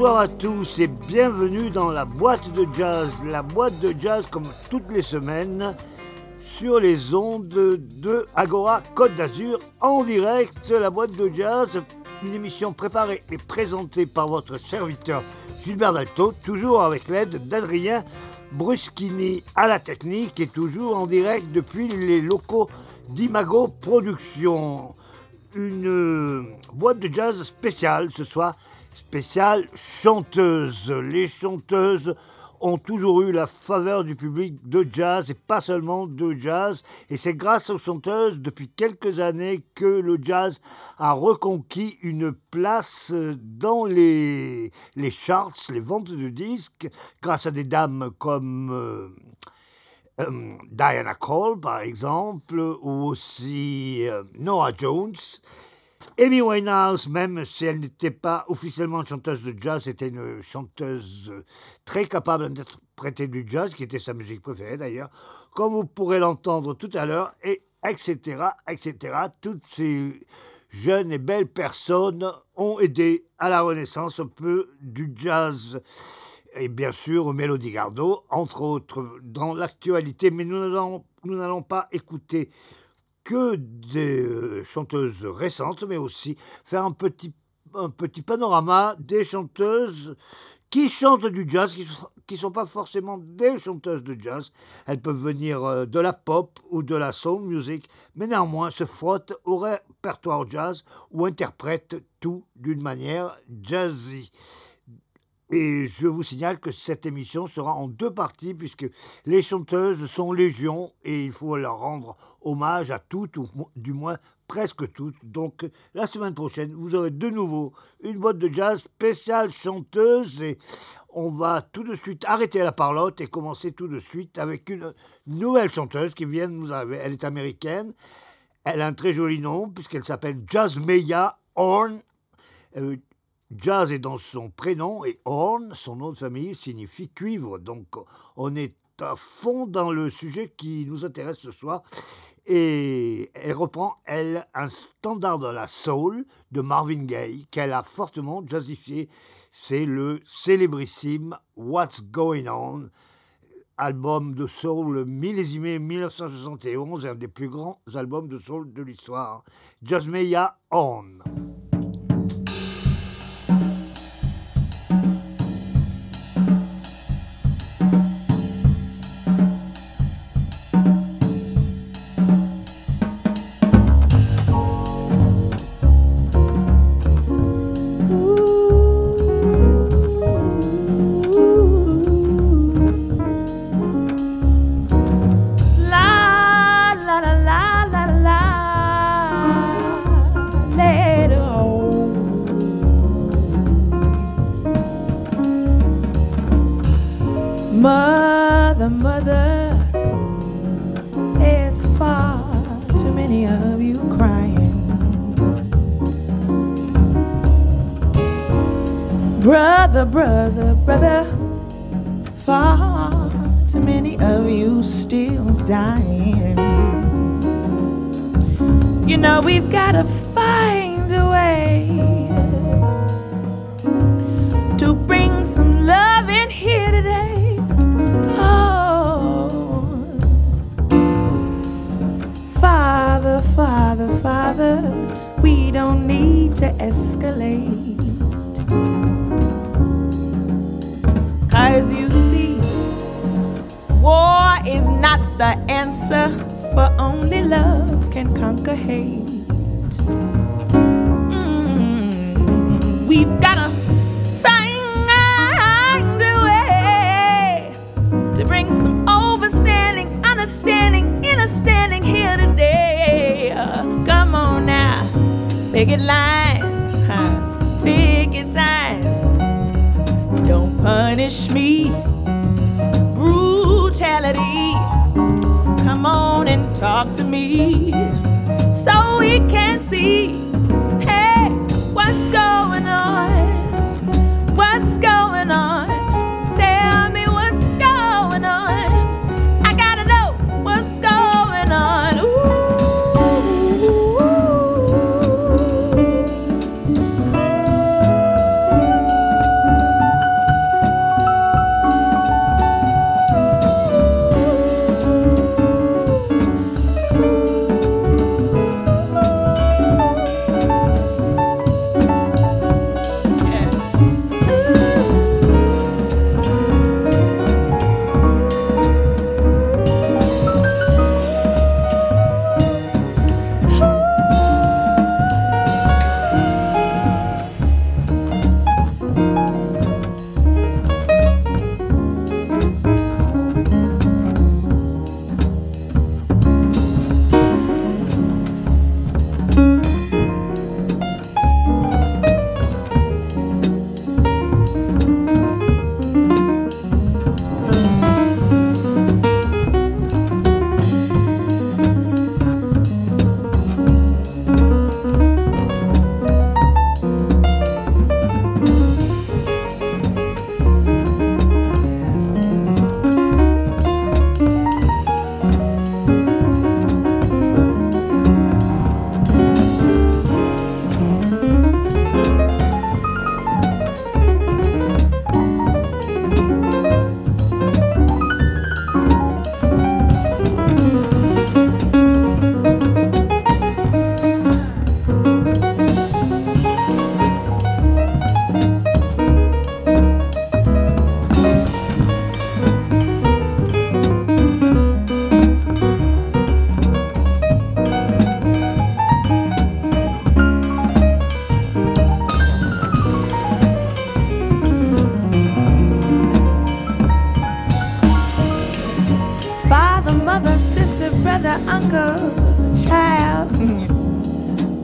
Bonsoir à tous et bienvenue dans la boîte de jazz. La boîte de jazz comme toutes les semaines sur les ondes de Agora Côte d'Azur en direct. La boîte de jazz, une émission préparée et présentée par votre serviteur Gilbert Dalto, toujours avec l'aide d'Adrien Bruschini à la technique et toujours en direct depuis les locaux d'Imago Productions. Une boîte de jazz spéciale ce soir spéciale chanteuse. Les chanteuses ont toujours eu la faveur du public de jazz et pas seulement de jazz. Et c'est grâce aux chanteuses depuis quelques années que le jazz a reconquis une place dans les, les charts, les ventes de disques, grâce à des dames comme... Euh, euh, Diana Cole, par exemple, ou aussi euh, Noah Jones. Amy Winehouse, même si elle n'était pas officiellement chanteuse de jazz, était une chanteuse très capable d'interpréter du jazz, qui était sa musique préférée d'ailleurs, comme vous pourrez l'entendre tout à l'heure, et etc., etc. Toutes ces jeunes et belles personnes ont aidé à la renaissance un peu du jazz et bien sûr Mélodie Gardot, entre autres dans l'actualité, mais nous n'allons pas écouter que des euh, chanteuses récentes, mais aussi faire un petit, un petit panorama des chanteuses qui chantent du jazz, qui ne sont pas forcément des chanteuses de jazz. Elles peuvent venir euh, de la pop ou de la soul music, mais néanmoins se frottent au répertoire jazz ou interprètent tout d'une manière jazzy. Et je vous signale que cette émission sera en deux parties puisque les chanteuses sont légion et il faut leur rendre hommage à toutes ou du moins presque toutes. Donc la semaine prochaine, vous aurez de nouveau une boîte de jazz spéciale chanteuse et on va tout de suite arrêter la parlotte et commencer tout de suite avec une nouvelle chanteuse qui vient de nous arriver. Elle est américaine. Elle a un très joli nom puisqu'elle s'appelle Jasmeya Horn. Euh, Jazz est dans son prénom et Horn, son nom de famille, signifie cuivre. Donc on est à fond dans le sujet qui nous intéresse ce soir. Et elle reprend, elle, un standard de la soul de Marvin Gaye qu'elle a fortement jazzifié. C'est le célébrissime What's Going On, album de soul millésimé 1971, un des plus grands albums de soul de l'histoire. Jasmeya On.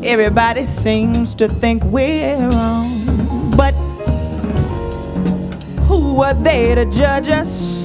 Everybody seems to think we're wrong. But who are they to judge us?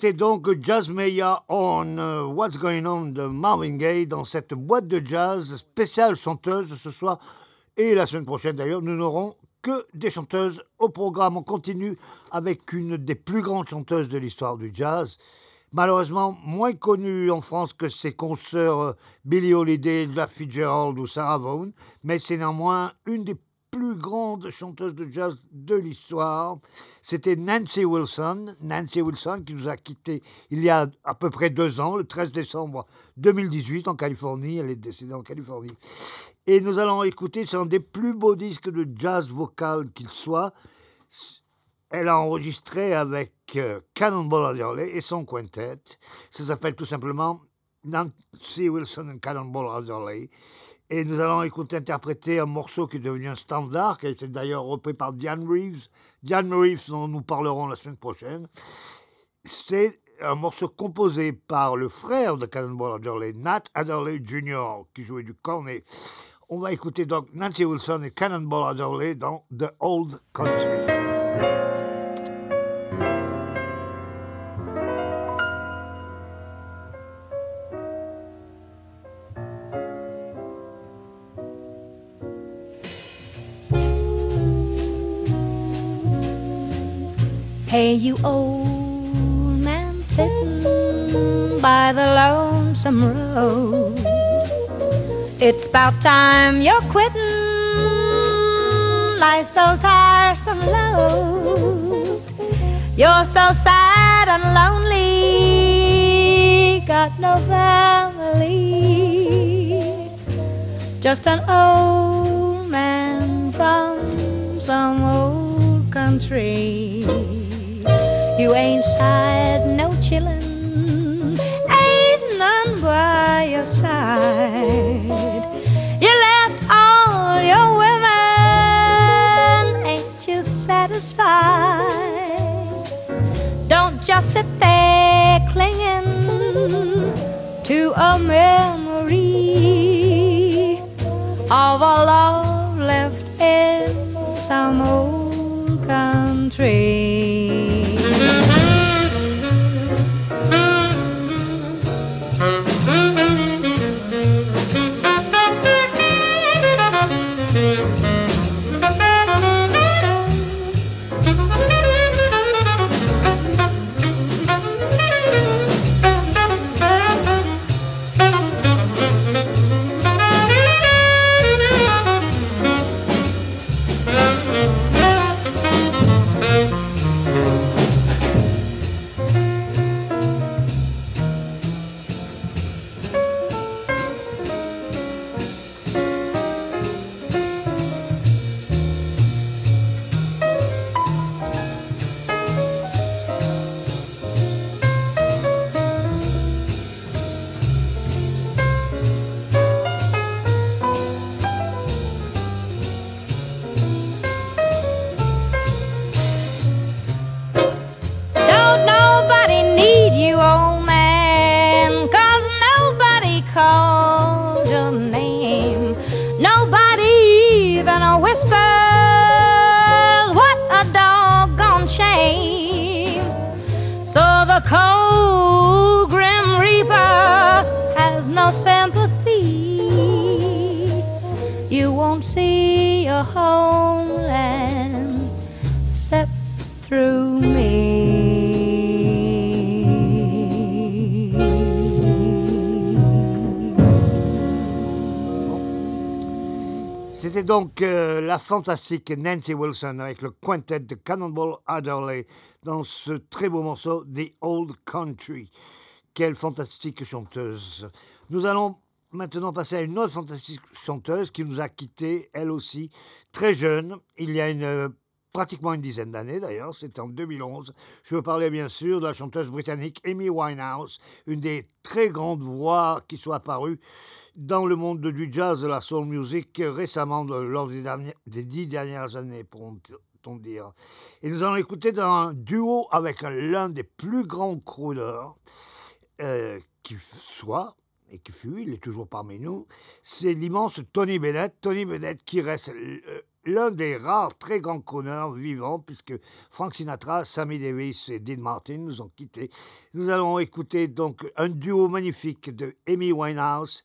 C'était donc Jazz Maya on euh, What's Going On de Marvin Gaye dans cette boîte de jazz spéciale chanteuse ce soir et la semaine prochaine d'ailleurs. Nous n'aurons que des chanteuses au programme. On continue avec une des plus grandes chanteuses de l'histoire du jazz. Malheureusement, moins connue en France que ses consoeurs euh, Billie Holiday, Jack Fitzgerald ou Sarah Vaughan, mais c'est néanmoins une des plus grande chanteuse de jazz de l'histoire. C'était Nancy Wilson. Nancy Wilson qui nous a quittés il y a à peu près deux ans, le 13 décembre 2018 en Californie. Elle est décédée en Californie. Et nous allons écouter, c'est un des plus beaux disques de jazz vocal qu'il soit. Elle a enregistré avec euh, Cannonball Adderley et son quintet. Ça s'appelle tout simplement Nancy Wilson and Cannonball Adderley. Et nous allons écouter interpréter un morceau qui est devenu un standard, qui a été d'ailleurs repris par Diane Reeves. Diane Reeves, dont nous parlerons la semaine prochaine. C'est un morceau composé par le frère de Cannonball Adderley, Nat Adderley Jr., qui jouait du cornet. On va écouter donc Nancy Wilson et Cannonball Adderley dans The Old Country. Hey, you old man sitting by the lonesome road. It's about time you're quitting. Life's so tiresome load. You're so sad and lonely. Got no family. Just an old man from some old country. You ain't sighed no chillin', ain't none by your side. You left all your women, ain't you satisfied? Don't just sit there clinging to a memory of a love left in some old country. Fantastique Nancy Wilson avec le quintet de Cannonball Adderley dans ce très beau morceau The Old Country. Quelle fantastique chanteuse. Nous allons maintenant passer à une autre fantastique chanteuse qui nous a quittés, elle aussi, très jeune, il y a une, euh, pratiquement une dizaine d'années d'ailleurs, c'était en 2011. Je veux parler bien sûr de la chanteuse britannique Amy Winehouse, une des très grandes voix qui soit apparue dans le monde de- du jazz, de la soul music récemment, lors des, dix dernières années, pourront-on dire. Et nous allons écouter un duo avec l'un des plus grands crooners euh, qui soit, et qui fut, il est toujours parmi nous, c'est l'immense Tony Bennett. Tony Bennett qui reste euh, l'un des rares très grands crooners vivants, puisque Frank Sinatra, Sammy Davis et Dean Martin nous ont quittés. Nous allons écouter donc un duo magnifique de Amy Winehouse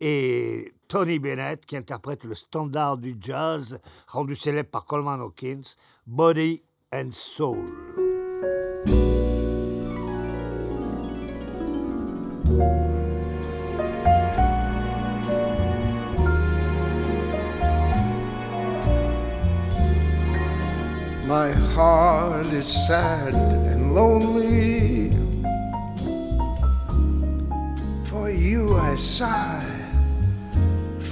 et Tony Bennett qui interprète le standard du jazz rendu célèbre par Coleman Hawkins, Body and Soul. My heart is sad and lonely. For you I sigh,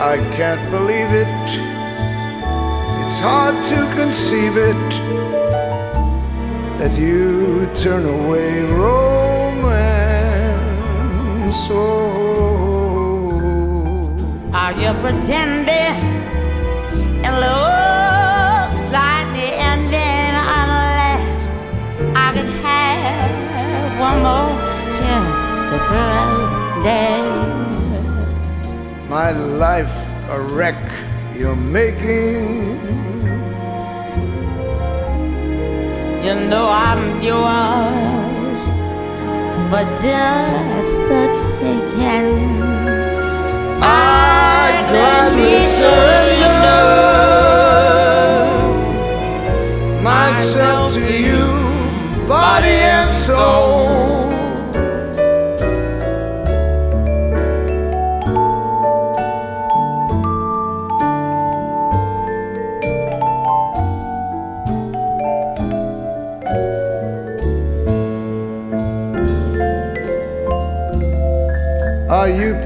I can't believe it. It's hard to conceive it that you turn away romance. Oh, Are you pretending? It one more chance to pretend. my life a wreck you're making. You know I'm yours for just the taking. I gladly surrender myself to you, body and soul.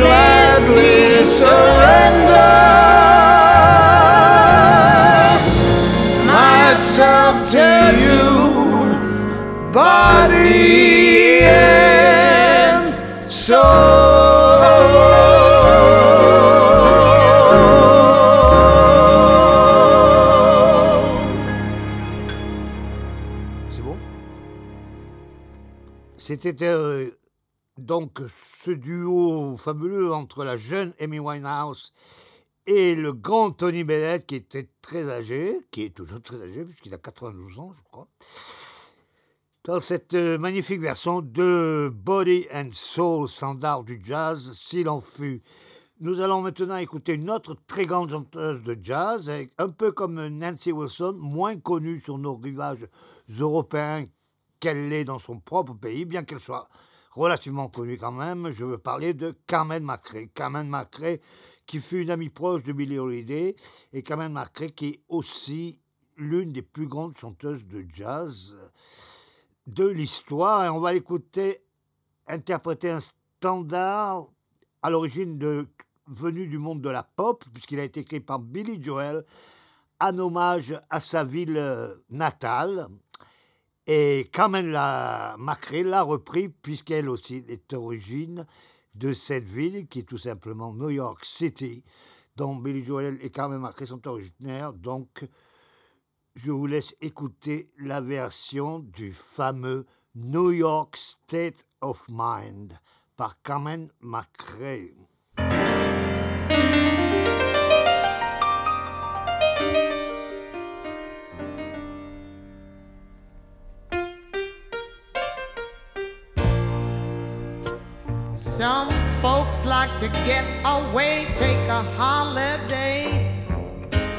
gladly surrender myself to you, body and soul. C'était euh, donc ce duo fabuleux entre la jeune Amy Winehouse et le grand Tony Bennett, qui était très âgé, qui est toujours très âgé, puisqu'il a 92 ans, je crois, dans cette euh, magnifique version de Body and Soul, standard du jazz, s'il en fut. Nous allons maintenant écouter une autre très grande chanteuse de jazz, un peu comme Nancy Wilson, moins connue sur nos rivages européens qu'elle l'est dans son propre pays, bien qu'elle soit relativement connue quand même. Je veux parler de Carmen McRae. Carmen McRae, qui fut une amie proche de Billie Holiday, et Carmen McRae, qui est aussi l'une des plus grandes chanteuses de jazz de l'histoire. Et on va l'écouter interpréter un standard à l'origine de venu du monde de la pop, puisqu'il a été écrit par Billy Joel, en hommage à sa ville euh, natale. Et Carmen la Macré l'a repris, puisqu'elle aussi est origine de cette ville, qui est tout simplement New York City, dont Billy Joel et Carmen Macré sont originaires. Donc, je vous laisse écouter la version du fameux New York State of Mind par Carmen McRae. Folks like to get away, take a holiday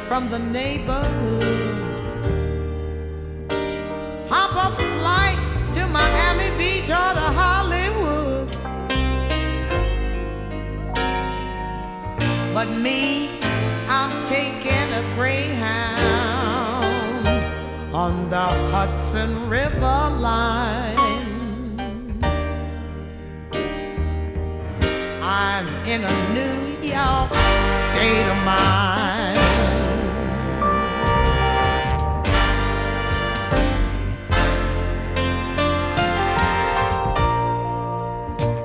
from the neighborhood. Hop a flight to Miami Beach or to Hollywood. But me, I'm taking a Greyhound on the Hudson River line. In a New York state of mind.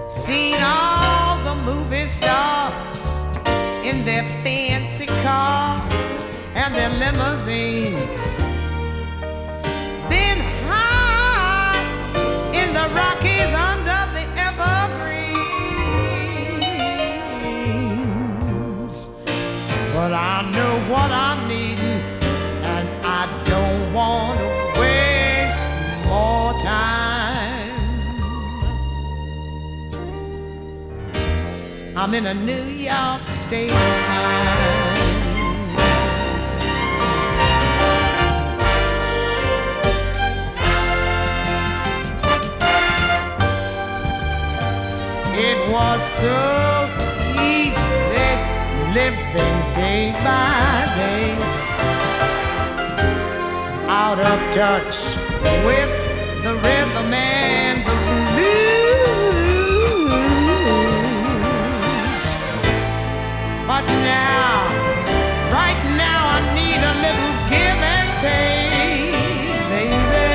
Seen all the movie stars in their fancy cars and their limousines. Been high in the Rockies But I know what I'm needing, and I don't want to waste more time. I'm in a New York state of mind. It was so easy living day by day, out of touch with the rhythm and the blues. But now, right now, I need a little give and take, baby.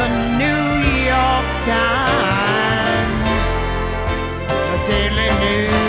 The New York Times, the Daily News,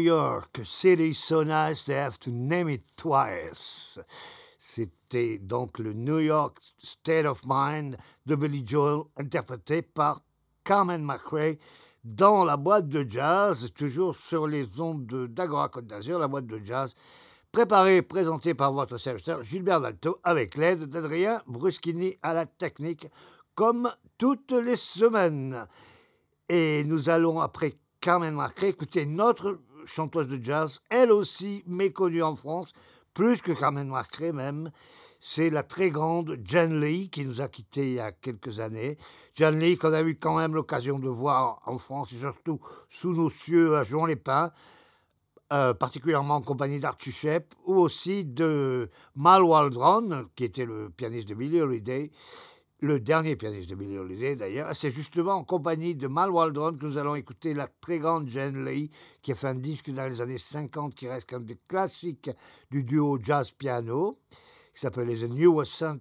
New York, city so nice they have to name it twice. C'était donc le New York State of Mind de Billy Joel, interprété par Carmen McRae dans la boîte de jazz, toujours sur les ondes d'Agora Côte d'Azur, la boîte de jazz préparée et présentée par votre serviteur Gilbert Dalto avec l'aide d'Adrien Bruschini à la technique, comme toutes les semaines. Et nous allons, après Carmen Marcré, écouter notre chanteuse de jazz, elle aussi méconnue en France, plus que Carmen Marcré même. C'est la très grande Jen Lee qui nous a quittés il y a quelques années. Jen Lee qu'on a eu quand même l'occasion de voir en France et surtout sous nos cieux à Jouan-les-Pins. Euh, particulièrement en compagnie d'Archie ou aussi de Mal Waldron, qui était le pianiste de Billy Holiday, le dernier pianiste de Billy Holiday d'ailleurs. C'est justement en compagnie de Mal Waldron que nous allons écouter la très grande Jen Lee, qui a fait un disque dans les années 50 qui reste un des classiques du duo jazz-piano, qui s'appelle The New Ascent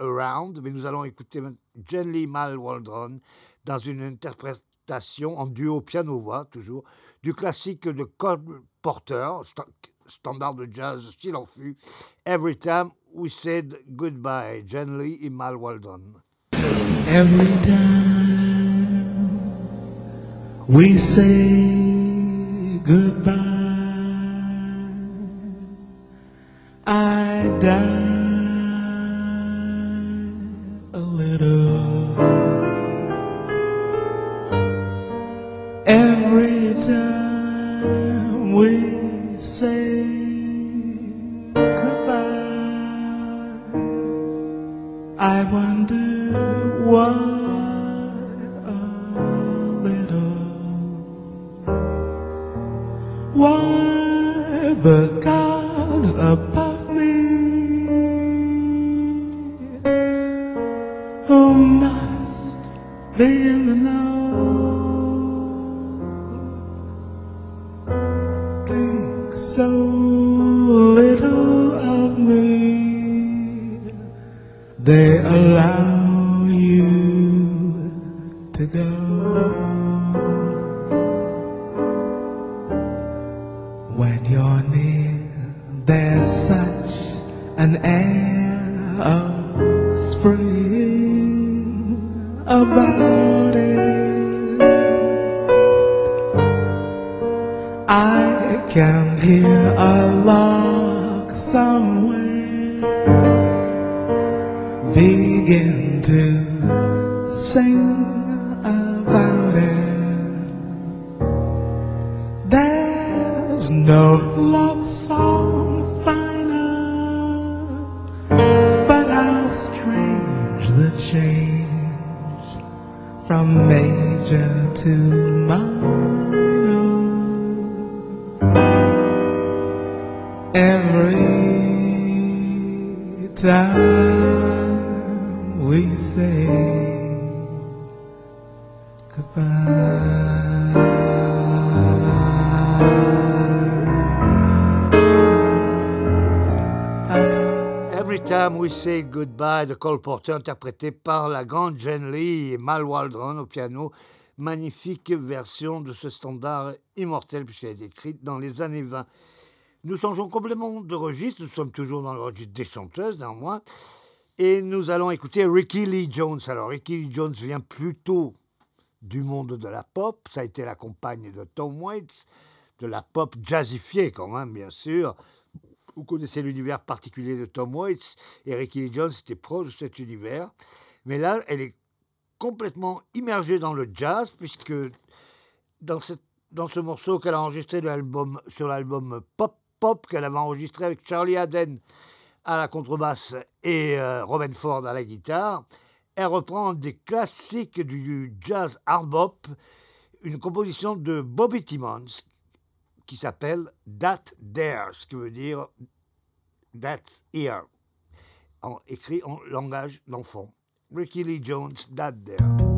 Around. Mais nous allons écouter Jen Lee Mal Waldron dans une interprétation en duo piano-voix, toujours, du classique de Cole Porter, standard de jazz s'il en fut, Every Time We Said Goodbye, Jen Lee et Mal Waldron. Every time we say goodbye, I die a little. Every time we say They allow you to go. When you're near, there's such an air of spring about it. I can hear a lark somewhere begin to sing Cole Porter, interprété par la grande Jen Lee et Mal Waldron au piano. Magnifique version de ce standard immortel puisqu'elle est écrite dans les années 20. Nous changeons complètement de registre, nous sommes toujours dans le registre des chanteuses, néanmoins, et nous allons écouter Ricky Lee Jones. Alors, Ricky Lee Jones vient plutôt du monde de la pop, ça a été la compagne de Tom Waits, de la pop jazzifiée quand même, bien sûr. Vous connaissez l'univers particulier de Tom Waits, et Ricky Lee Jones était proche de cet univers. Mais là, elle est complètement immergée dans le jazz, puisque dans, ce morceau qu'elle a enregistré sur l'album Pop Pop, qu'elle avait enregistré avec Charlie Haden à la contrebasse et euh, Robin Ford à la guitare, elle reprend des classiques du jazz hard bop, une composition de Bobby Timmons qui s'appelle That There, ce qui veut dire That's Here, écrit en langage d'enfant. Ricky Lee Jones, That There.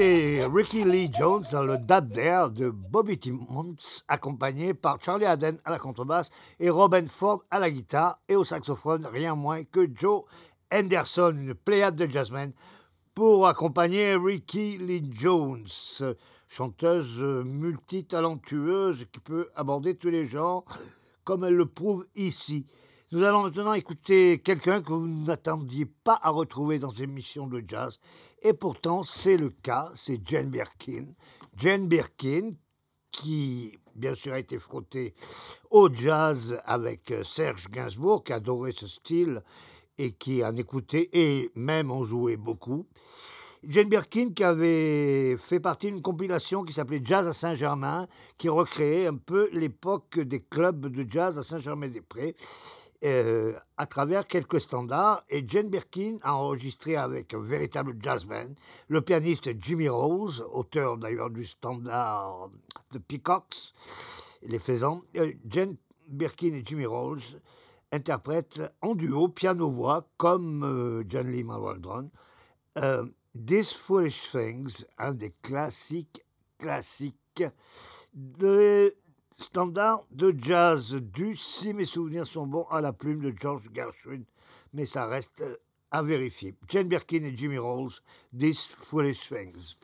Ricky Lee Jones dans le Dad There de Bobby Timmons, accompagné par Charlie Haden à la contrebasse et Robin Ford à la guitare et au saxophone, rien moins que Joe Henderson, une pléiade de jazzmen, pour accompagner Ricky Lee Jones, chanteuse multitalentueuse qui peut aborder tous les genres, comme elle le prouve ici. Nous allons maintenant écouter quelqu'un que vous n'attendiez pas à retrouver dans une émission de jazz. Et pourtant, c'est le cas, c'est Jane Birkin. Jane Birkin, qui bien sûr a été frottée au jazz avec Serge Gainsbourg, qui adorait ce style et qui en écoutait et même en jouait beaucoup. Jane Birkin qui avait fait partie d'une compilation qui s'appelait Jazz à Saint-Germain, qui recréait un peu l'époque des clubs de jazz à Saint-Germain-des-Prés euh, à travers quelques standards et Jane Birkin a enregistré avec un véritable jazzman, le pianiste Jimmy Rose, auteur d'ailleurs du standard The Peacocks, les faisans. Euh, Jane Birkin et Jimmy Rose interprètent en duo piano-voix comme euh, John Lee Waldron. Euh, These Foolish Things, un des classiques classiques de standard de jazz dû, si mes souvenirs sont bons, à la plume de George Gershwin, mais ça reste à vérifier. Jane Birkin et Jimmy Rolls, These Foolish Things.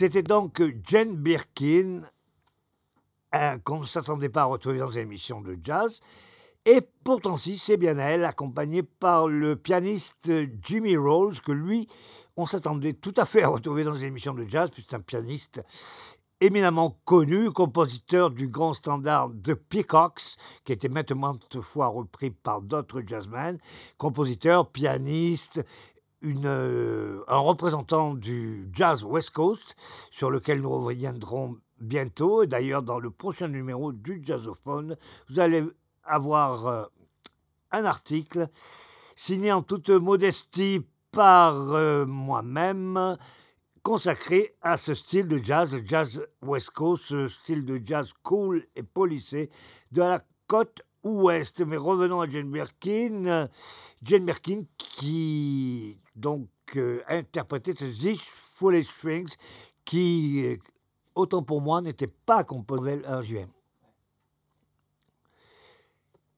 C'était donc Jane Birkin, qu'on ne s'attendait pas à retrouver dans une émission de jazz. Et pourtant, si, c'est bien elle, accompagnée par le pianiste Jimmy Rose, que lui, on s'attendait tout à fait à retrouver dans une émission de jazz, puisque c'est un pianiste éminemment connu, compositeur du grand standard de Peacocks, qui maintes maintes fois repris par d'autres jazzmen, compositeur, pianiste, euh, un représentant du jazz West Coast, sur lequel nous reviendrons bientôt. Et D'ailleurs, dans le prochain numéro du Jazzophone, vous allez avoir euh, un article signé en toute modestie par euh, moi-même, consacré à ce style de jazz, le jazz West Coast, ce style de jazz cool et policé de la côte ouest. Mais revenons à Jane Birkin. Jane Birkin qui donc euh, a interprété ce This Foolish Strings qui, euh, autant pour moi, n'était pas composé en juin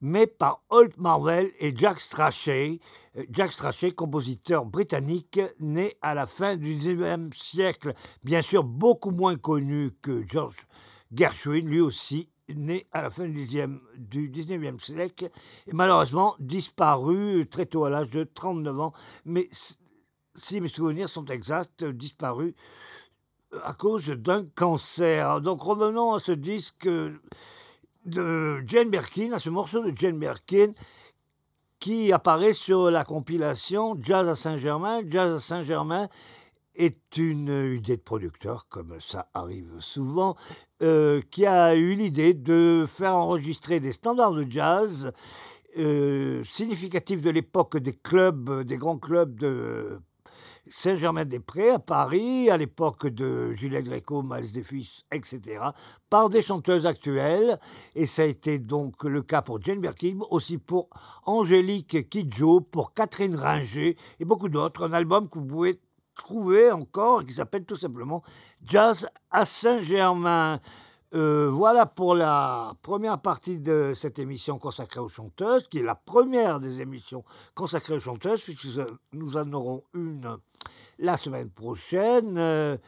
mais par Holt Marvel et Jack Strachey. Euh, Jack Strachey, compositeur britannique, né à la fin du XIXe siècle, bien sûr beaucoup moins connu que George Gershwin, lui aussi né à la fin du XIXe du 19e siècle, et malheureusement disparu très tôt à l'âge de 39 ans, mais si mes souvenirs sont exacts, disparu à cause d'un cancer. Donc revenons à ce disque de Jane Birkin, à ce morceau de Jane Birkin qui apparaît sur la compilation Jazz à Saint-Germain. Jazz à Saint-Germain est une idée de producteur, comme ça arrive souvent, euh, qui a eu l'idée de faire enregistrer des standards de jazz euh, significatifs de l'époque des clubs, des grands clubs de Saint-Germain-des-Prés à Paris, à l'époque de Juliette Gréco, Miles Davis, etc., par des chanteuses actuelles. Et ça a été donc le cas pour Jane Birkin, aussi pour Angélique Kidjo, pour Catherine Ringer et beaucoup d'autres. Un album que vous pouvez trouver encore qui s'appelle tout simplement Jazz à Saint-Germain. Euh, voilà pour la première partie de cette émission consacrée aux chanteuses, qui est la première des émissions consacrées aux chanteuses, puisque nous en aurons une la semaine prochaine. Euh,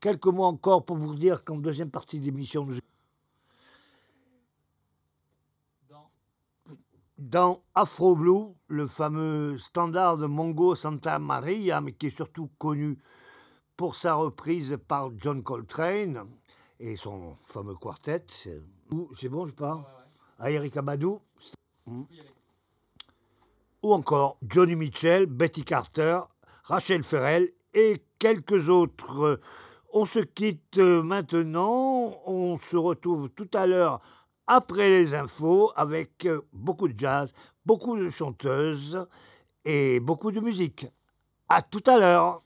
quelques mots encore pour vous dire qu'en deuxième partie d'émission, nous... dans Afro Blue, le fameux standard de Mongo Santa Maria, mais qui est surtout connu pour sa reprise par John Coltrane et son fameux quartet. C'est bon, je parle À. Hmm. Ou encore Johnny Mitchell, Betty Carter, Rachel Ferrell et quelques autres. On se quitte maintenant. On se retrouve tout à l'heure après les infos avec euh, beaucoup de jazz, beaucoup de chanteuses et beaucoup de musique. À tout à l'heure.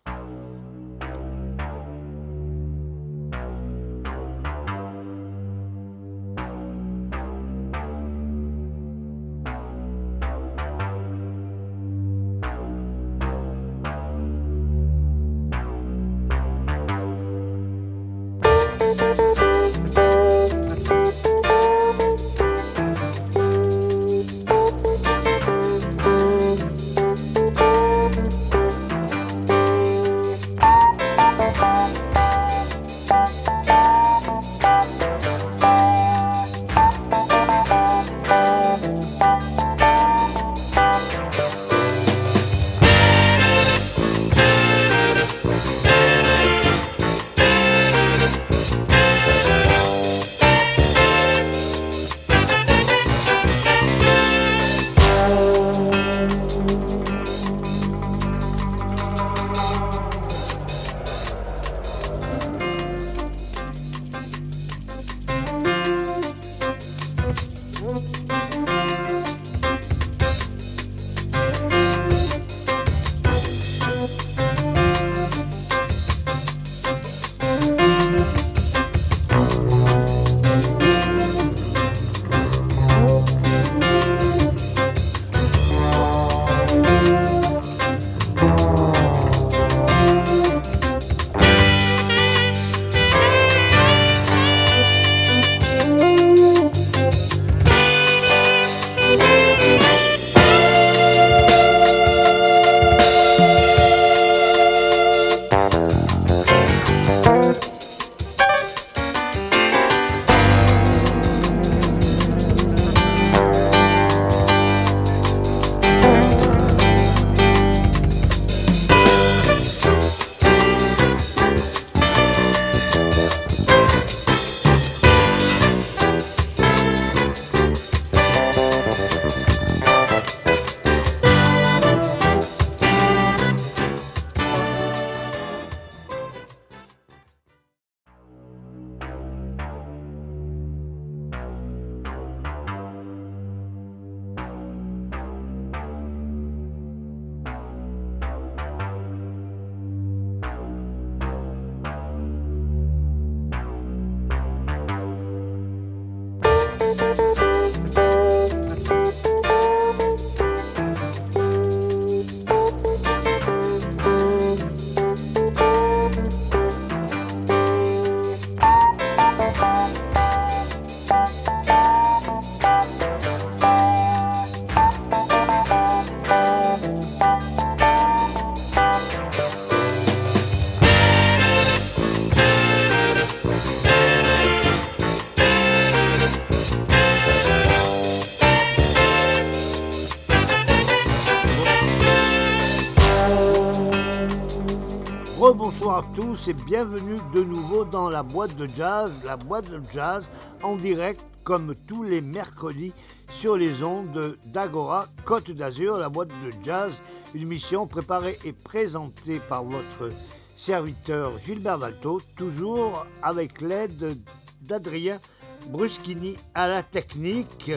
Tous et bienvenue de nouveau dans la boîte de jazz, la boîte de jazz en direct comme tous les mercredis sur les ondes d'Agora Côte d'Azur, la boîte de jazz, une mission préparée et présentée par votre serviteur Gilbert Dalto, toujours avec l'aide d'Adrien Bruschini à la technique.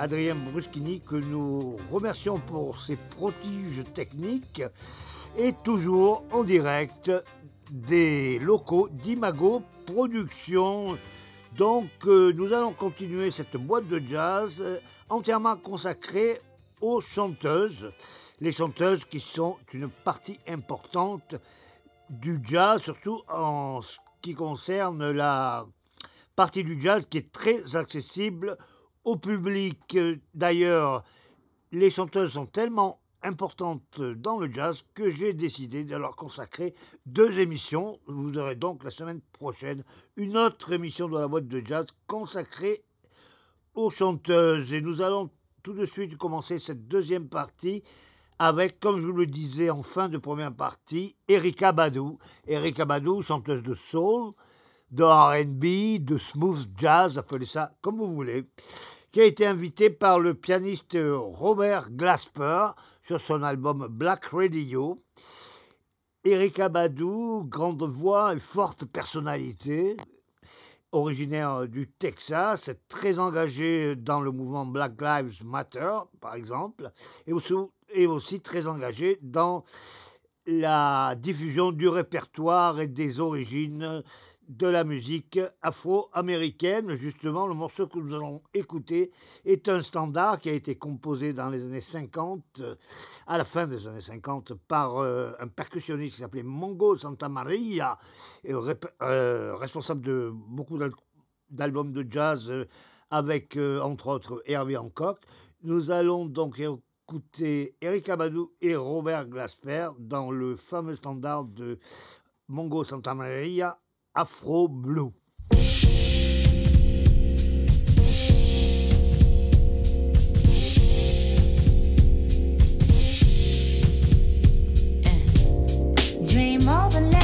Adrien Bruschini que nous remercions pour ses prodiges techniques et toujours en direct des locaux d'Imago Productions. Donc euh, nous allons continuer cette boîte de jazz euh, entièrement consacrée aux chanteuses. Les chanteuses qui sont une partie importante du jazz, surtout en ce qui concerne la partie du jazz qui est très accessible au public. D'ailleurs, les chanteuses sont tellement importantes dans le jazz que j'ai décidé de leur consacrer deux émissions. Vous aurez donc la semaine prochaine une autre émission de la boîte de jazz consacrée aux chanteuses. Et nous allons tout de suite commencer cette deuxième partie avec, comme je vous le disais en fin de première partie, Erika Badou. Erika Badou, chanteuse de soul, de RB, de smooth jazz, appelez ça comme vous voulez qui a été invité par le pianiste Robert Glasper sur son album Black Radio. Erika Badou, grande voix et forte personnalité, originaire du Texas, très engagée dans le mouvement Black Lives Matter, par exemple, et aussi, et aussi très engagée dans la diffusion du répertoire et des origines de la musique afro-américaine. Justement, le morceau que nous allons écouter est un standard qui a été composé dans les années 50, à la fin des années 50, par euh, un percussionniste qui s'appelait Mongo Santa Maria, euh, responsable de beaucoup d'albums de jazz euh, avec, entre autres, Herbie Hancock. Nous allons donc écouter Eric Abadou et Robert Glasper dans le fameux standard de Mongo Santa Maria Afro Blue. Eh. Dream of a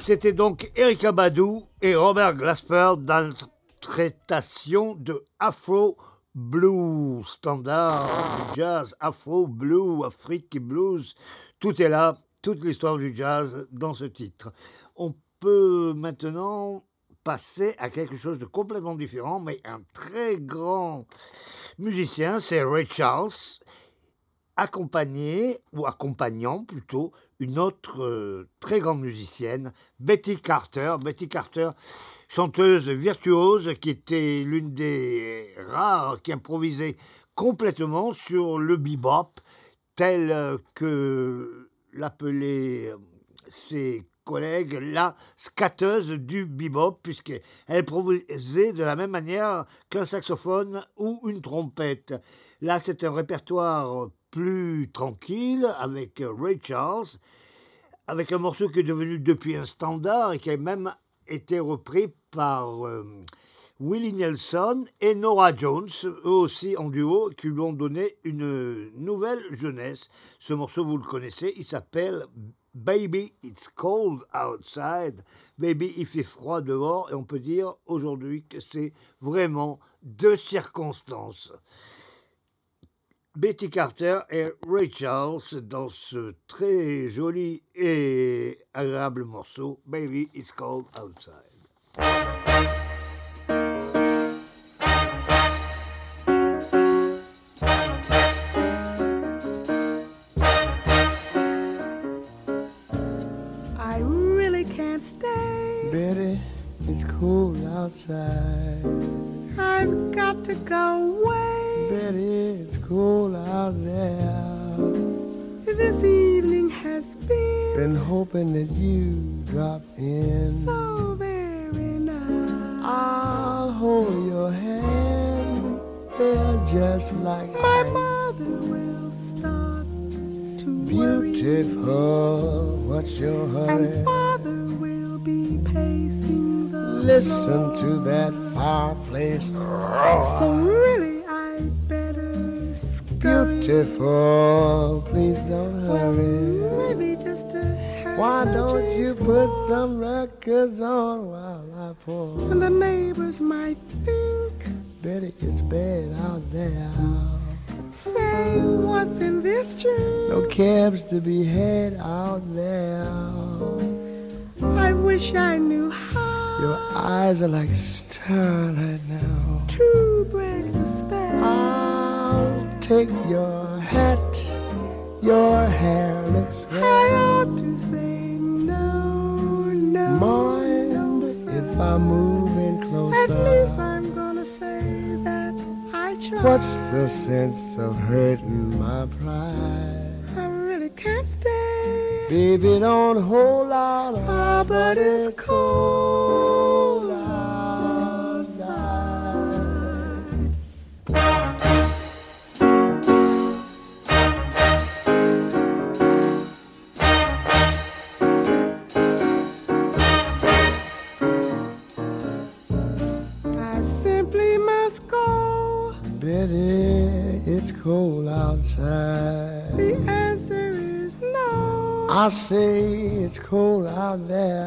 C'était donc Erika Badou et Robert Glasper d'interprétation de Afro Blue, standard jazz, Afro Blue, Afrique Blues. Tout est là, toute l'histoire du jazz dans ce titre. On peut maintenant passer à quelque chose de complètement différent, mais un très grand musicien, c'est Ray Charles accompagné, ou accompagnant plutôt, une autre euh, très grande musicienne, Betty Carter. Betty Carter, chanteuse virtuose qui était l'une des rares qui improvisait complètement sur le bebop, tel euh, que l'appelaient euh, ses collègues la scatteuse du bebop, puisqu'elle improvisait de la même manière qu'un saxophone ou une trompette. Là, c'est un répertoire plus tranquille avec Ray Charles, avec un morceau qui est devenu depuis un standard et qui a même été repris par euh, Willie Nelson et Nora Jones, eux aussi en duo, qui lui ont donné une nouvelle jeunesse. Ce morceau, vous le connaissez, il s'appelle Baby, it's cold outside. Baby, il fait froid dehors. Et on peut dire aujourd'hui que c'est vraiment deux circonstances. Betty Carter et Ray Charles dans ce très joli et agréable morceau Baby It's Cold Outside. I really can't stay. Betty, it's cold outside. I've got to go away. Betty, it's cold out there. This evening has been Been hoping that you drop in. so very nice. I'll hold your hand. They're just like My ice. mother will start to worry, Beautiful, what's your hurry? and father will be pacing the Listen floor. to that fireplace. So really, I better scurry. Beautiful, please don't hurry. maybe just to have Why don't you put some records on while I pour? And the neighbors might think, Betty, it's bad out there. say, what's in this drink? No cabs to be had out there. I wish I knew how Your eyes are like starlight now. to break the spell. I'll take your hat. Your hair looks I hair. ought to say no, are moving closer. At least I'm gonna say that I tried. What's the sense of hurting my pride? I really can't stay. Baby, don't hold out. Ah, but it's cold cold outside. The answer is no. I say it's cold out there.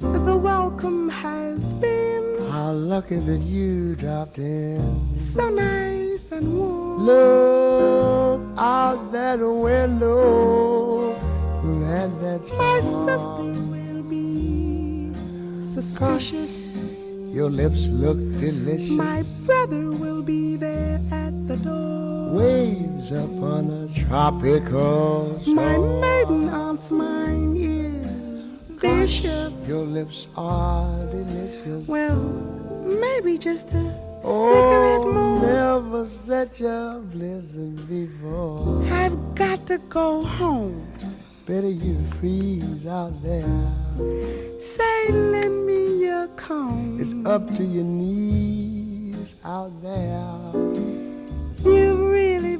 The welcome has been How lucky that you dropped in. so nice and warm. Look out that window. At that My storm. sister will be suspicious. Your lips look delicious. My brother will be there at the door. Waves upon a tropical My maiden aunt's mine is vicious. Your lips are delicious. Well, maybe just a oh, cigarette more. never such a blizzard before. I've got to go home. Better you freeze out there. Say, lend me your comb. It's up to your knees out there. Really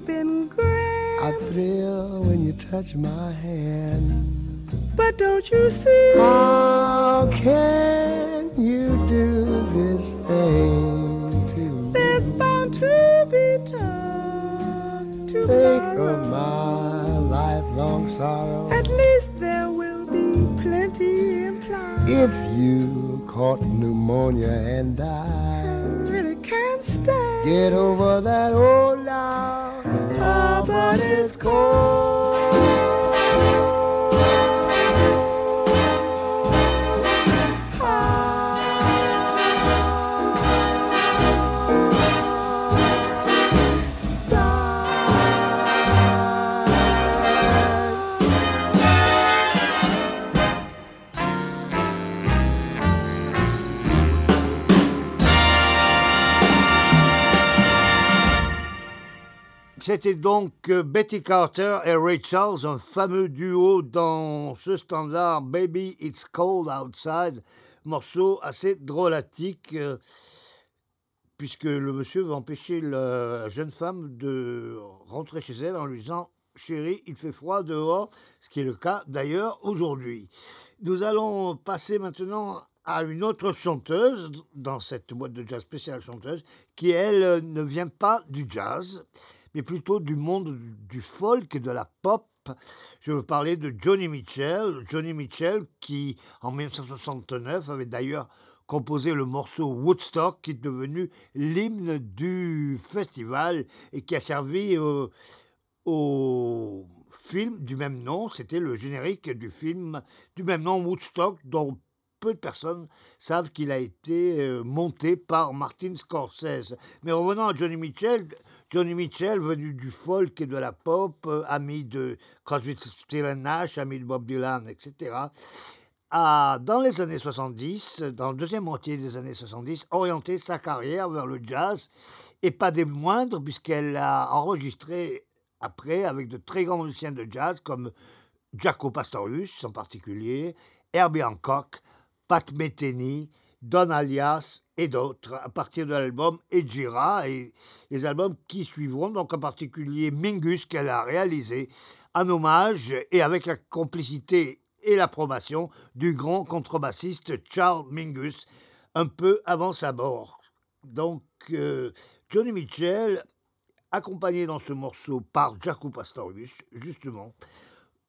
been great. I thrill when you touch my hand. But don't you see? How can you do this thing to me? There's bound to be time to Think of my lifelong sorrow. At least there will be plenty implied. If you caught pneumonia and died, really can't stay. get over that old now. But it's cold. C'était donc euh, Betty Carter et Ray Charles, un fameux duo dans ce standard Baby It's Cold Outside, morceau assez drôlatique, euh, puisque le monsieur veut empêcher la jeune femme de rentrer chez elle en lui disant Chérie, il fait froid dehors, ce qui est le cas d'ailleurs aujourd'hui. Nous allons passer maintenant à une autre chanteuse dans cette boîte de jazz spéciale chanteuse qui, elle, ne vient pas du jazz, mais plutôt du monde du folk et de la pop. Je veux parler de Johnny Mitchell. Johnny Mitchell qui, en 1969, avait d'ailleurs composé le morceau Woodstock qui est devenu l'hymne du festival et qui a servi au, film du même nom. C'était le générique du film du même nom Woodstock dont peu de personnes savent qu'il a été euh, monté par Martin Scorsese. Mais revenons à Johnny Mitchell, Johnny Mitchell, venu du folk et de la pop, euh, ami de Crosby, Stills Nash, ami de Bob Dylan, etc., a, dans les années 70, dans la deuxième moitié des années 70, orienté sa carrière vers le jazz, et pas des moindres, puisqu'elle a enregistré après avec de très grands musiciens de jazz comme Jaco Pastorius en particulier, Herbie Hancock, Pat Metheny, Don Alias et d'autres à partir de l'album Ejira et les albums qui suivront, donc en particulier Mingus qu'elle a réalisé en hommage et avec la complicité et l'approbation du grand contrebassiste Charles Mingus un peu avant sa mort. Donc euh, Johnny Mitchell, accompagné dans ce morceau par Jaco Pastorius, justement,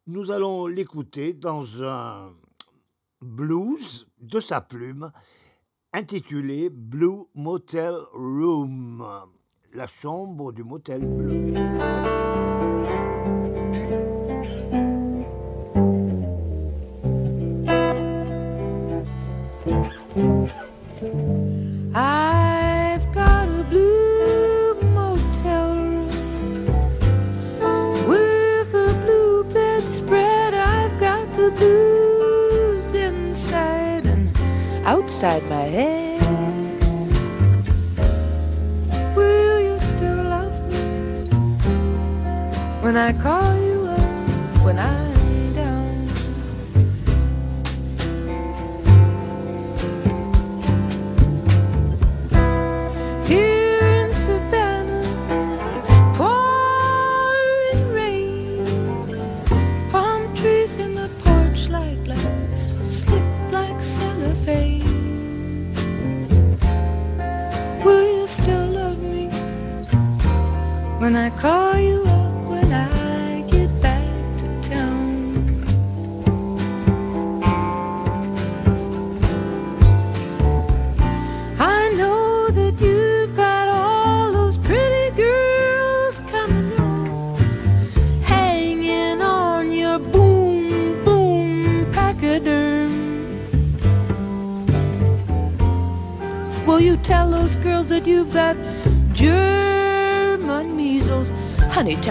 nous allons l'écouter dans un blues de sa plume intitulé Blue Motel Room, la chambre du motel bleu.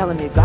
ela, amigo.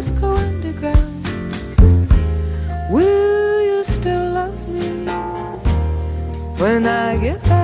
Let's go underground. Will you still love me when I get back?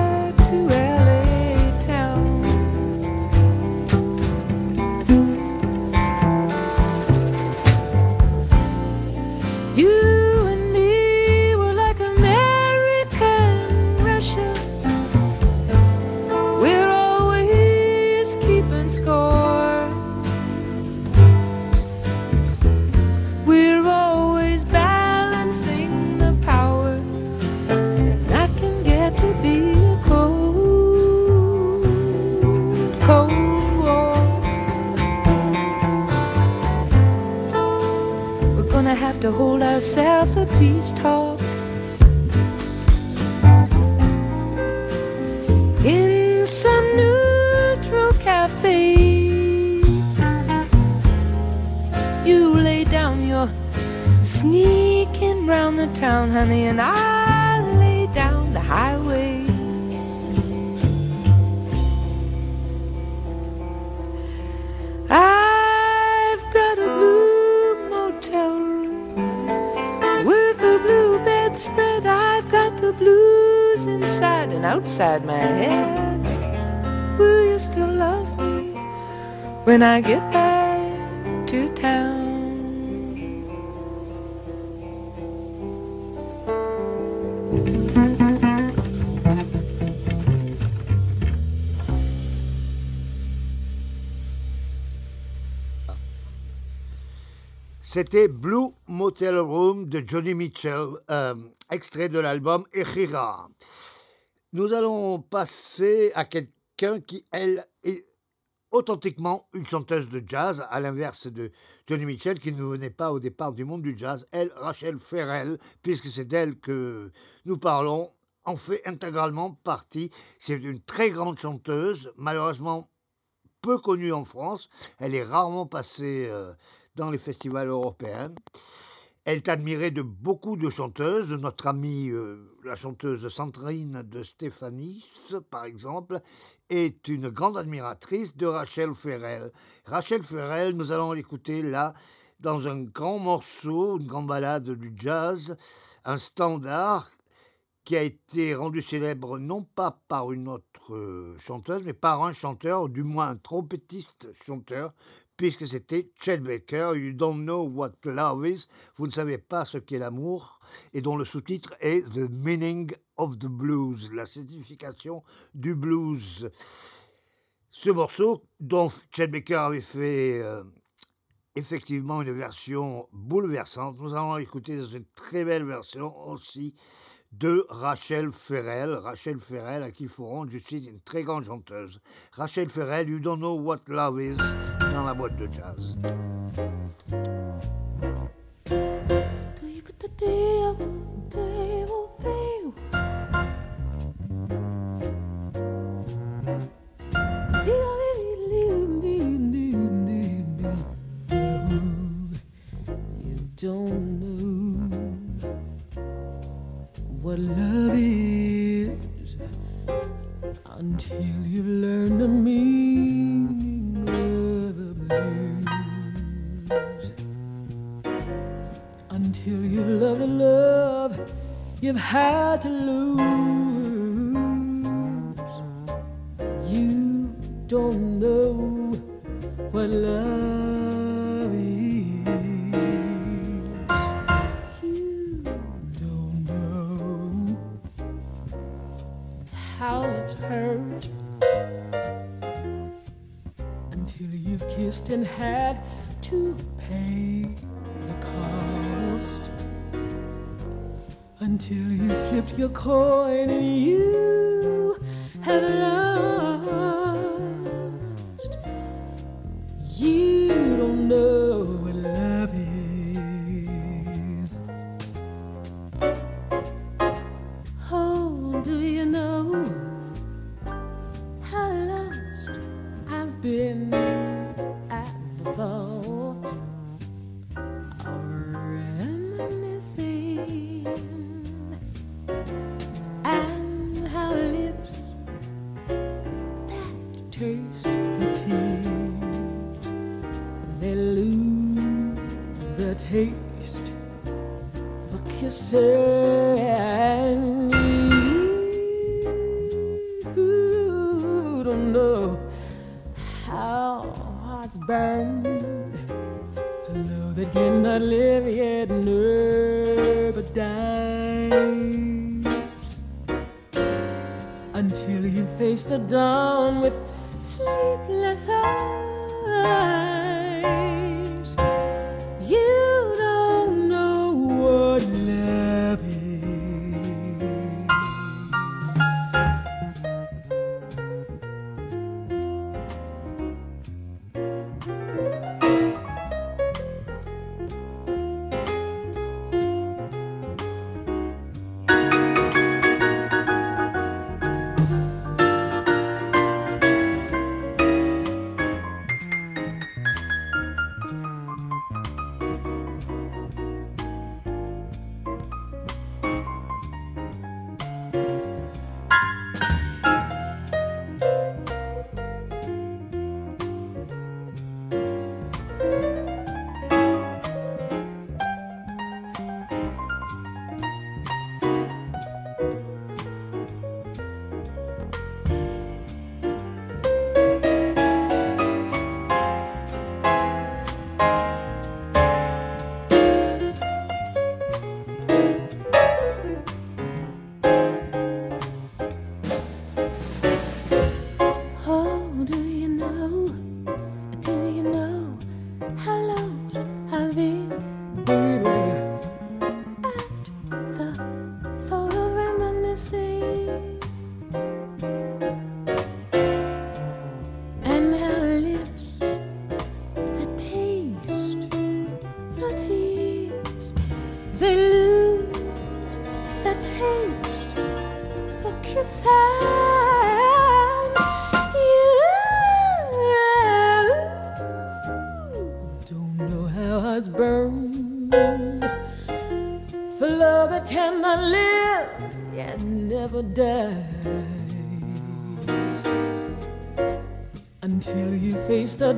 C'était Blue Motel Room de Johnny Mitchell, euh, extrait de l'album Echira. Nous allons passer à quelqu'un qui, elle, est authentiquement une chanteuse de jazz, à l'inverse de Johnny Mitchell, qui ne venait pas au départ du monde du jazz. Elle, Rachel Ferrell, puisque c'est d'elle que nous parlons, en fait intégralement partie. C'est une très grande chanteuse, malheureusement peu connue en France. Elle est rarement passée euh, dans les festivals européens. Elle est admirée de beaucoup de chanteuses, notre amie. Euh, la chanteuse Sandrine de Stéphanis, par exemple, est une grande admiratrice de Rachel Ferrell. Rachel Ferrell, nous allons l'écouter là, dans un grand morceau, une grande balade du jazz, un standard qui a été rendu célèbre non pas par une autre chanteuse, mais par un chanteur, ou du moins un trompettiste chanteur, puisque c'était Chet Baker, You Don't Know What Love Is, vous ne savez pas ce qu'est l'amour, et dont le sous-titre est The Meaning of the Blues, la signification du blues. Ce morceau, dont Chet Baker avait fait euh, effectivement une version bouleversante, nous allons l'écouter dans une très belle version aussi de Rachel Ferrell. Rachel Ferrell, à qui il faut rendre une très grande chanteuse. Rachel Ferrell, You Don't Know What Love Is, dans la boîte de jazz. What love is until you've learned the meaning of the blues. Until you've loved a love you've had to lose. You don't know what love and had to pay the cost. Until you flipped your coin and you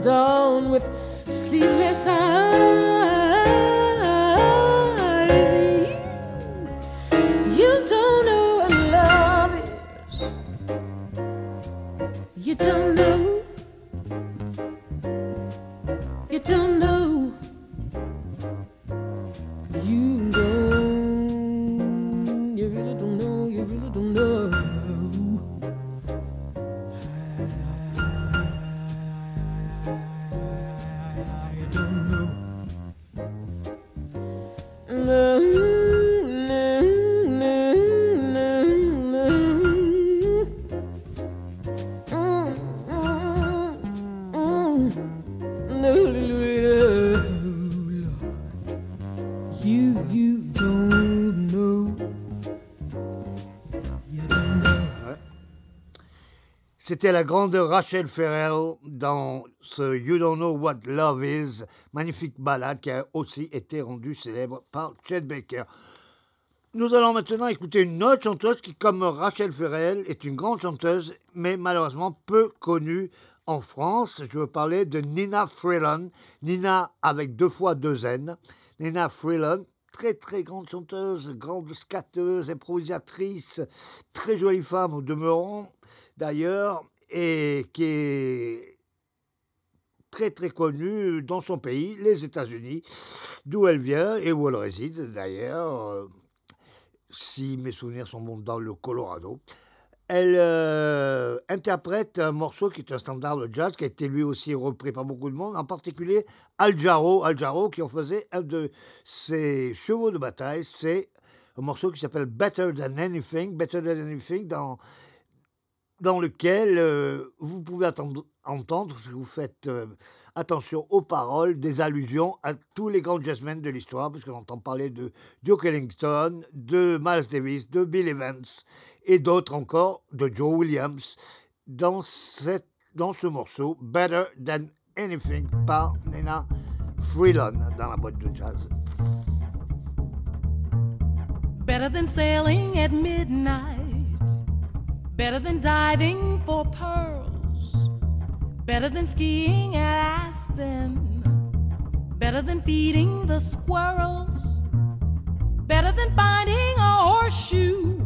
done. C'était la grande Rachel Ferrell dans ce You Don't Know What Love Is, magnifique ballade qui a aussi été rendue célèbre par Chet Baker. Nous allons maintenant écouter une autre chanteuse qui, comme Rachel Ferrell, est une grande chanteuse, mais malheureusement peu connue en France. Je veux parler de Nina Freeland. Nina avec deux fois deux N. Nina Freeland, très très grande chanteuse, grande scatteuse, improvisatrice, très jolie femme au demeurant d'ailleurs, et qui est très très connue dans son pays, les États-Unis, d'où elle vient et où elle réside d'ailleurs, euh, si mes souvenirs sont bons, dans le Colorado. Elle euh, interprète un morceau qui est un standard de jazz, qui a été lui aussi repris par beaucoup de monde, en particulier Al Jarreau, qui en faisait un de ses chevaux de bataille. C'est un morceau qui s'appelle Better Than Anything, Better Than Anything, dans, dans lequel euh, vous pouvez entendre, si vous faites euh, attention aux paroles, des allusions à tous les grands jazzmen de l'histoire, parce qu'on entend parler de Duke Ellington, de Miles Davis, de Bill Evans et d'autres encore, de Joe Williams, dans, cette, dans ce morceau Better Than Anything par Nina Freeland dans la boîte de jazz. Better than sailing at midnight. Better than diving for pearls. Better than skiing at Aspen. Better than feeding the squirrels. Better than finding a horseshoe.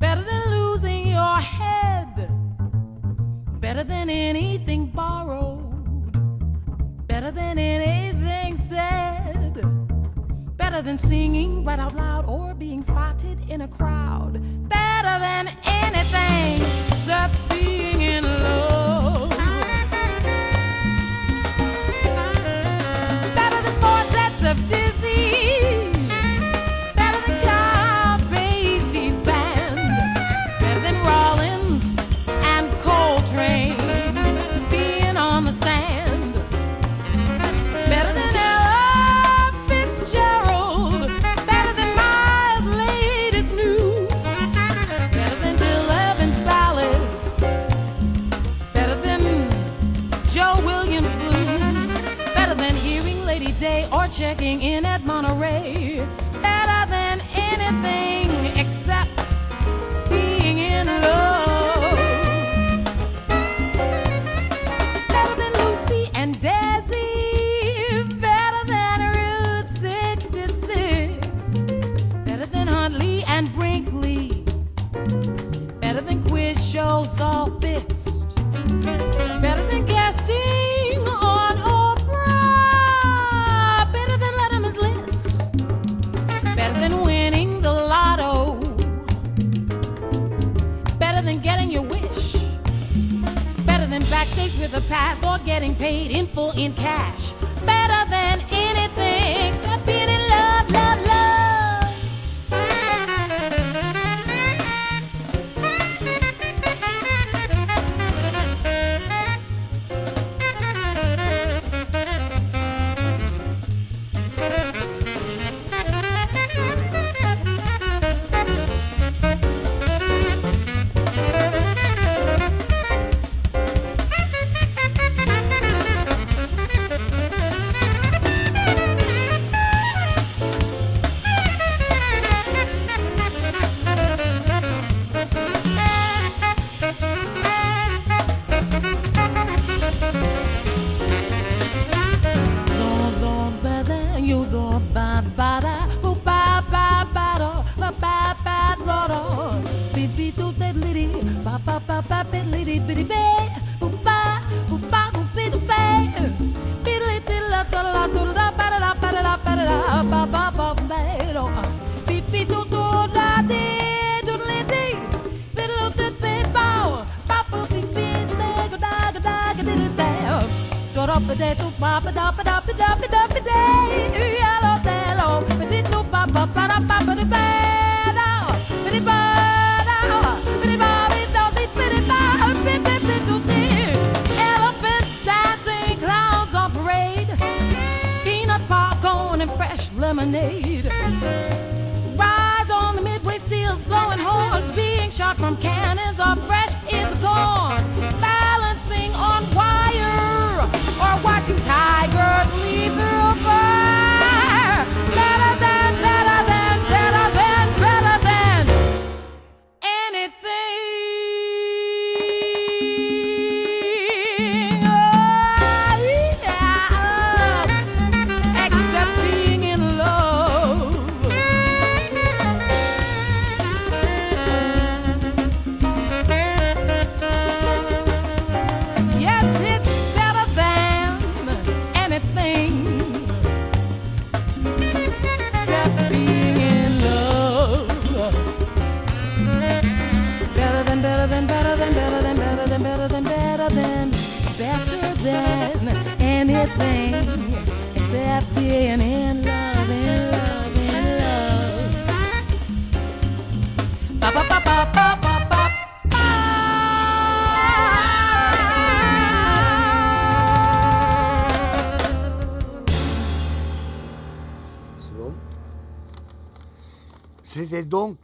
Better than losing your head. Better than anything borrowed. Better than anything said. Better than singing right out loud or being spotted in a crowd. Better than anything except being in love. Better than four sets of dizzy. people in cash.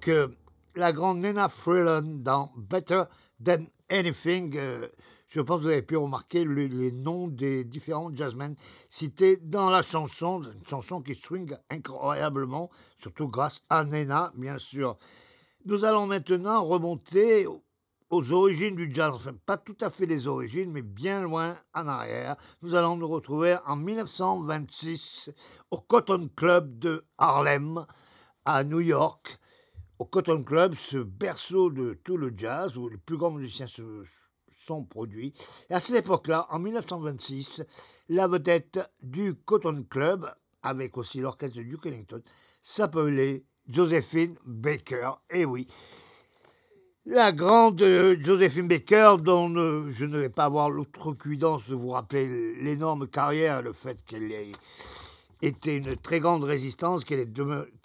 Euh, la grande Nina Freeland dans Better Than Anything. euh, je pense que vous avez pu remarquer le- les noms des différents jazzmen cités dans la chanson. Une chanson qui swing incroyablement, surtout grâce à Nena, bien sûr. Nous allons maintenant remonter au- aux origines du jazz, enfin pas tout à fait les origines, mais bien loin en arrière. Nous allons nous retrouver en 1926 au Cotton Club de Harlem, à New York. Au Cotton Club, ce berceau de tout le jazz, où les plus grands musiciens se sont produits. Et à cette époque-là, en 1926, la vedette du Cotton Club, avec aussi l'orchestre Duke Ellington, s'appelait Josephine Baker. Et oui, la grande euh, Josephine Baker, dont euh, je ne vais pas avoir l'outrecuidance de vous rappeler l'énorme carrière, le fait qu'elle ait été une très grande résistance, qu'elle est,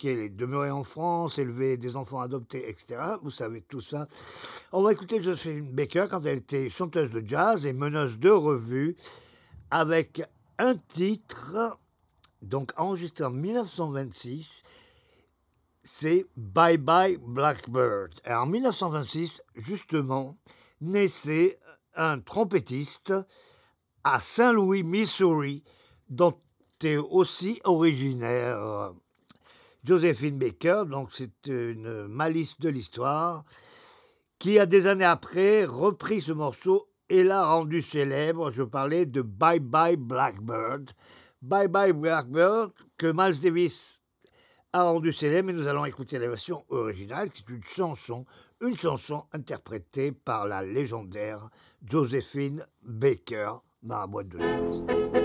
est demeurée en France, élevée des enfants adoptés, etc. Vous savez tout ça. On va écouter Josephine Baker quand elle était chanteuse de jazz et meneuse de revue, avec un titre, donc enregistré en 1926, c'est Bye Bye Blackbird. Et en 1926, justement, naissait un trompettiste à Saint-Louis, Missouri, dont est aussi originaire Josephine Baker, donc c'est une malice de l'histoire, qui a des années après repris ce morceau et l'a rendu célèbre. Je parlais de Bye Bye Blackbird. Bye Bye Blackbird, que Miles Davis a rendu célèbre, et nous allons écouter la version originale, qui est une chanson, une chanson interprétée par la légendaire Josephine Baker dans la boîte de jazz.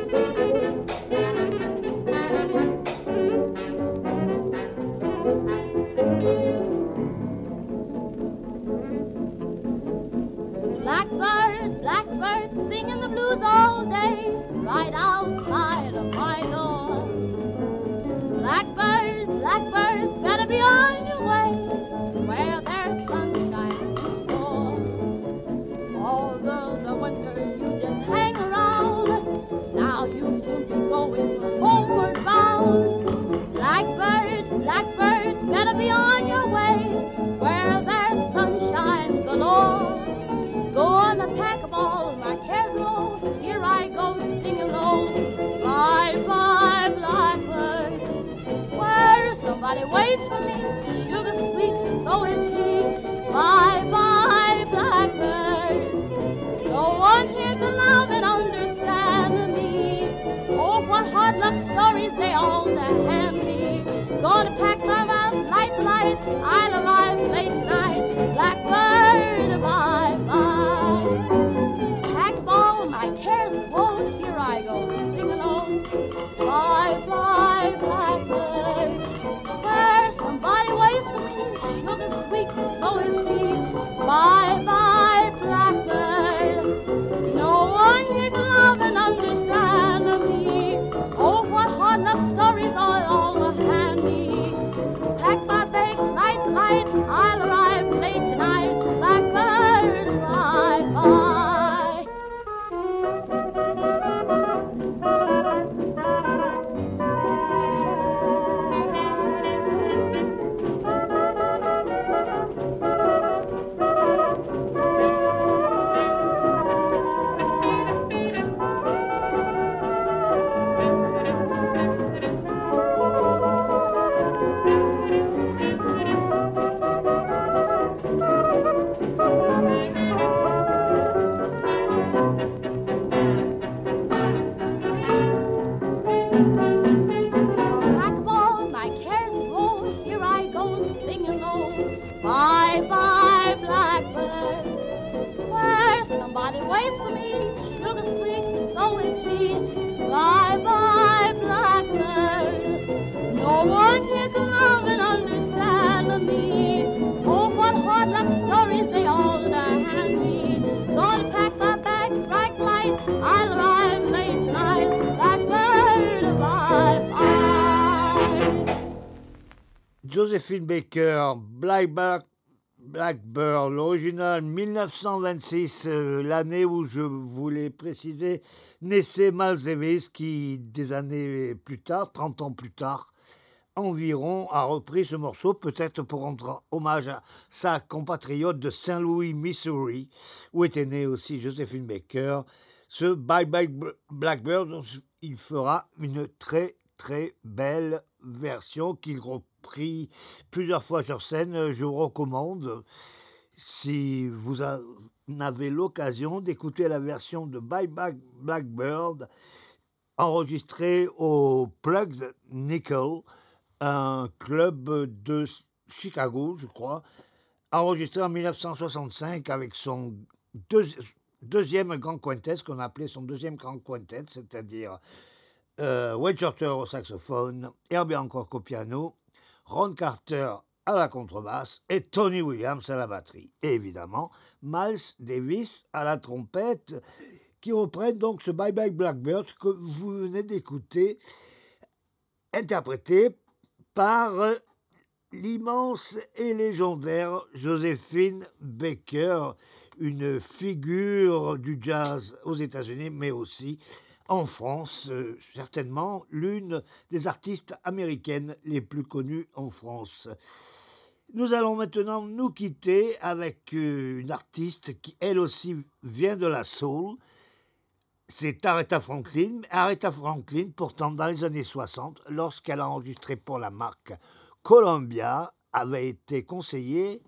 Waits for me, sugar sweet, so is he. Bye bye, blackbird. No one here to love and understand me. Oh, what hard luck stories they all damn me. Gonna pack my mouth, light light. I'll arrive late night. 1926, euh, l'année où je voulais préciser, naissait Miles Davis qui, des années plus tard, 30 ans plus tard, environ, a repris ce morceau, peut-être pour rendre hommage à sa compatriote de Saint-Louis, Missouri, où était née aussi Josephine Baker. Ce Bye Bye Blackbird, il fera une très très belle version qu'il reprit plusieurs fois sur scène. Je vous recommande, si vous a- en avez l'occasion, d'écouter la version de Bye Bye Blackbird enregistrée au Plugged Nickel, un club de Chicago, je crois, enregistré en 1965 avec son deuxi- deuxième grand quintet, ce qu'on appelait son deuxième grand quintet, c'est-à-dire euh, Shorter au saxophone, Herbie Hancock au piano, Ron Carter à la contrebasse et Tony Williams à la batterie. Et évidemment, Miles Davis à la trompette, qui reprennent donc ce Bye Bye Blackbird que vous venez d'écouter, interprété par euh, l'immense et légendaire Josephine Baker, une figure du jazz aux États-Unis, mais aussi en France, euh, certainement l'une des artistes américaines les plus connues en France. Nous allons maintenant nous quitter avec euh, une artiste qui, elle aussi, vient de la soul. C'est Aretha Franklin. Aretha Franklin, pourtant, dans les années 60, lorsqu'elle a enregistré pour la marque Columbia, avait été conseillée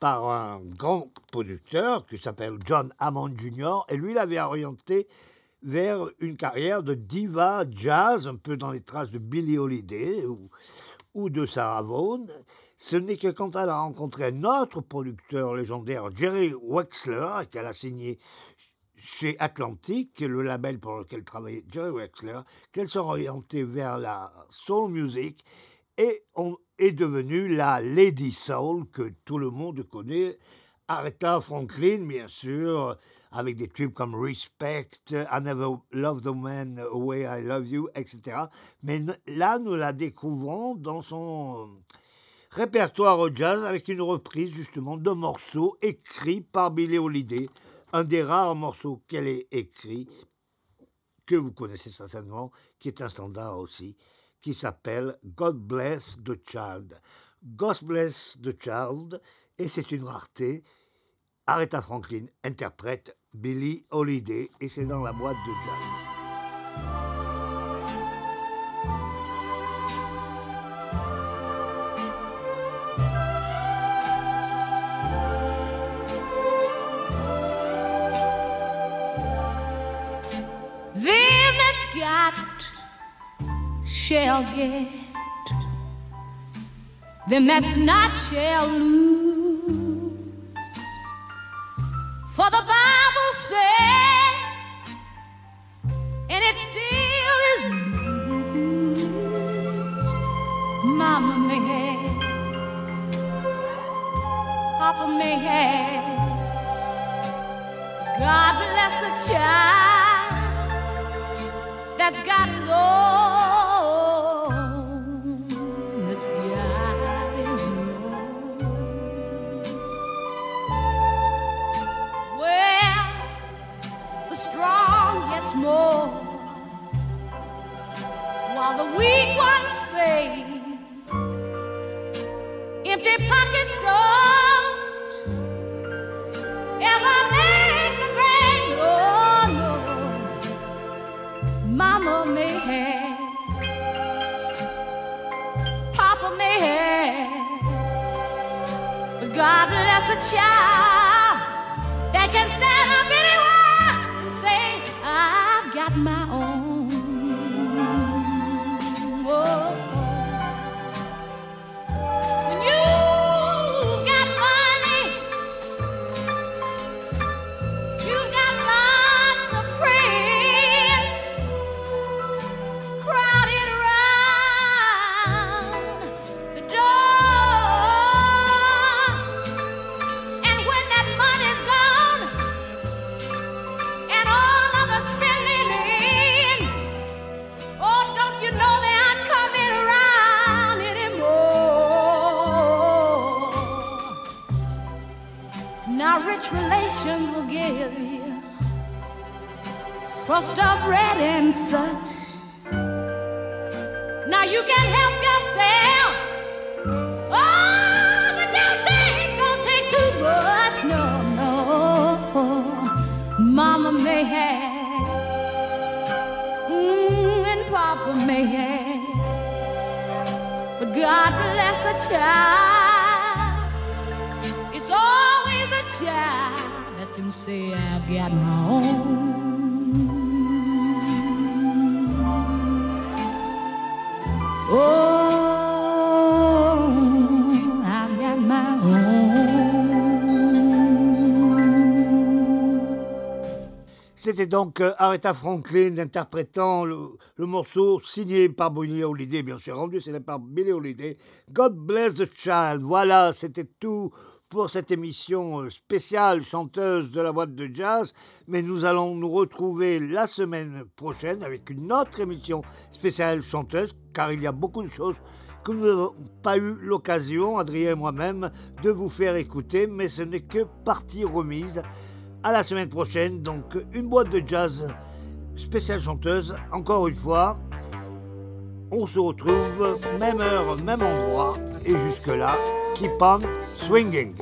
par un grand producteur qui s'appelle John Hammond Jr. et lui l'avait orienté vers une carrière de diva jazz, un peu dans les traces de Billie Holiday ou, de Sarah Vaughan. Ce n'est que quand elle a rencontré un autre producteur légendaire, Jerry Wexler, qu'elle a signé chez Atlantic, le label pour lequel travaillait Jerry Wexler, qu'elle s'est orientée vers la soul music et on est devenue la Lady Soul que tout le monde connaît. Aretha Franklin, bien sûr, avec des tubes comme Respect, I Never Loved the Man the Way I Love You, etc. Mais là, nous la découvrons dans son répertoire au jazz avec une reprise justement de morceaux écrits par Billie Holiday, un des rares morceaux qu'elle ait écrit, que vous connaissez certainement, qui est un standard aussi, qui s'appelle God Bless the Child. God Bless the Child, et c'est une rareté. Aretha Franklin interprète Billie Holiday, et c'est dans la boîte de jazz. For the Bible says, and it still is news. Mama man, Papa may have. God bless the child that's got his own. Child that can stand up anywhere and say, I've got my own. C'était donc euh, Aretha Franklin interprétant le, morceau signé par Billie Holiday, bien sûr rendu c'est par Billie Holiday. God bless the child. Voilà, c'était tout pour cette émission euh, spéciale chanteuse de la boîte de jazz. Mais nous allons nous retrouver la semaine prochaine avec une autre émission spéciale chanteuse, car il y a beaucoup de choses que nous n'avons pas eu l'occasion, Adrien et moi-même, de vous faire écouter. Mais ce n'est que partie remise. À la semaine prochaine, donc une boîte de jazz spéciale chanteuse. Encore une fois, on se retrouve même heure, même endroit. Et jusque-là, keep on swinging.